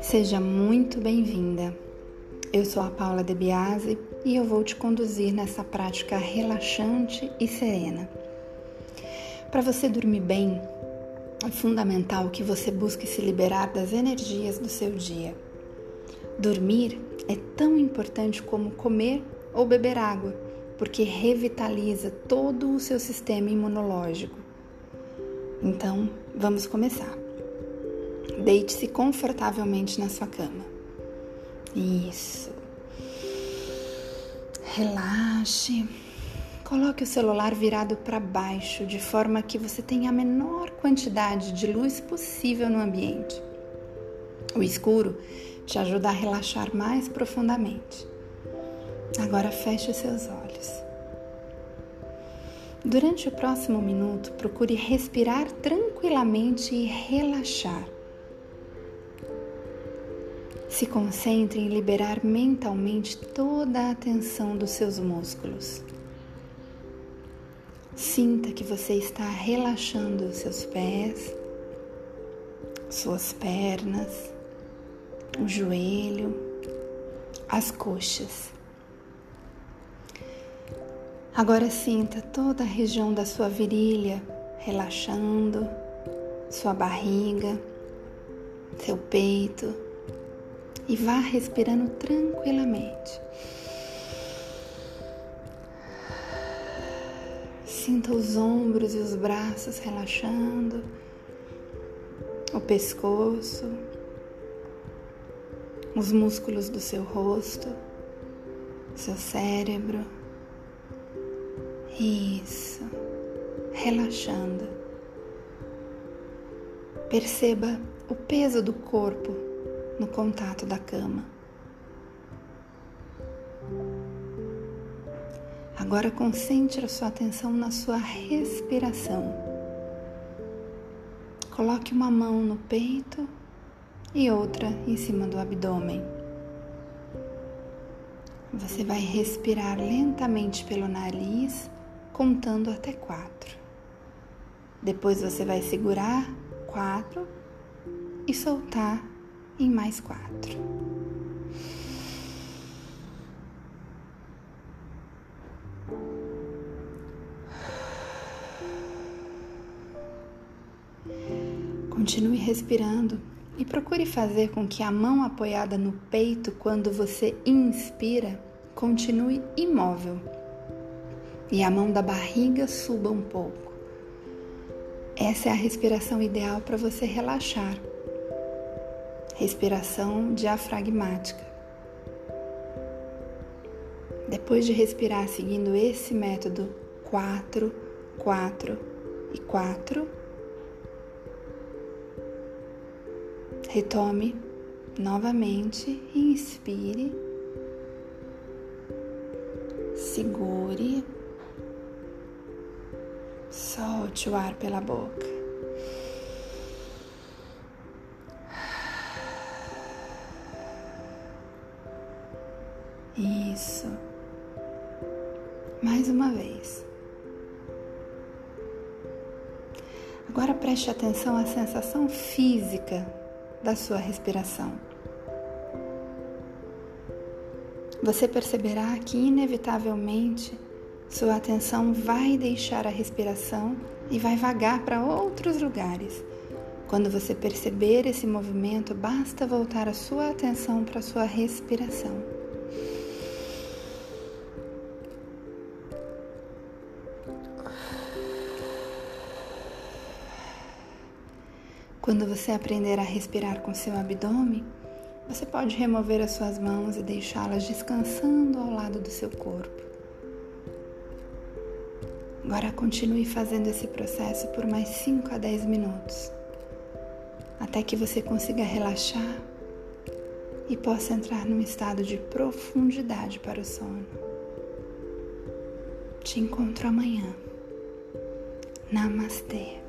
Seja muito bem-vinda. Eu sou a Paula De Biase e eu vou te conduzir nessa prática relaxante e serena. Para você dormir bem, é fundamental que você busque se liberar das energias do seu dia. Dormir é tão importante como comer ou beber água, porque revitaliza todo o seu sistema imunológico. Então, vamos começar. Deite-se confortavelmente na sua cama. Isso. Relaxe. Coloque o celular virado para baixo, de forma que você tenha a menor quantidade de luz possível no ambiente. O escuro te ajuda a relaxar mais profundamente. Agora feche seus olhos. Durante o próximo minuto, procure respirar tranquilamente e relaxar. Se concentre em liberar mentalmente toda a tensão dos seus músculos. Sinta que você está relaxando seus pés, suas pernas, o joelho, as coxas. Agora sinta toda a região da sua virilha relaxando, sua barriga, seu peito e vá respirando tranquilamente. Sinta os ombros e os braços relaxando, o pescoço, os músculos do seu rosto, seu cérebro. Isso, relaxando. Perceba o peso do corpo no contato da cama. Agora concentre a sua atenção na sua respiração. Coloque uma mão no peito e outra em cima do abdômen. Você vai respirar lentamente pelo nariz, contando até quatro. Depois você vai segurar quatro e soltar em mais quatro. Continue respirando e procure fazer com que a mão apoiada no peito quando você inspira continue imóvel e a mão da barriga suba um pouco. Essa é a respiração ideal para você relaxar. Respiração diafragmática. Depois de respirar seguindo esse método 4, 4 e 4, Retome novamente, inspire, segure, solte o ar pela boca. Isso. Mais uma vez. Agora preste atenção à sensação física da sua respiração. Você perceberá que, inevitavelmente, sua atenção vai deixar a respiração e vai vagar para outros lugares. Quando você perceber esse movimento, basta voltar a sua atenção para a sua respiração. Quando você aprender a respirar com seu abdômen, você pode remover as suas mãos e deixá-las descansando ao lado do seu corpo. Agora continue fazendo esse processo por mais 5 a 10 minutos, até que você consiga relaxar e possa entrar num estado de profundidade para o sono. Te encontro amanhã. Namastê.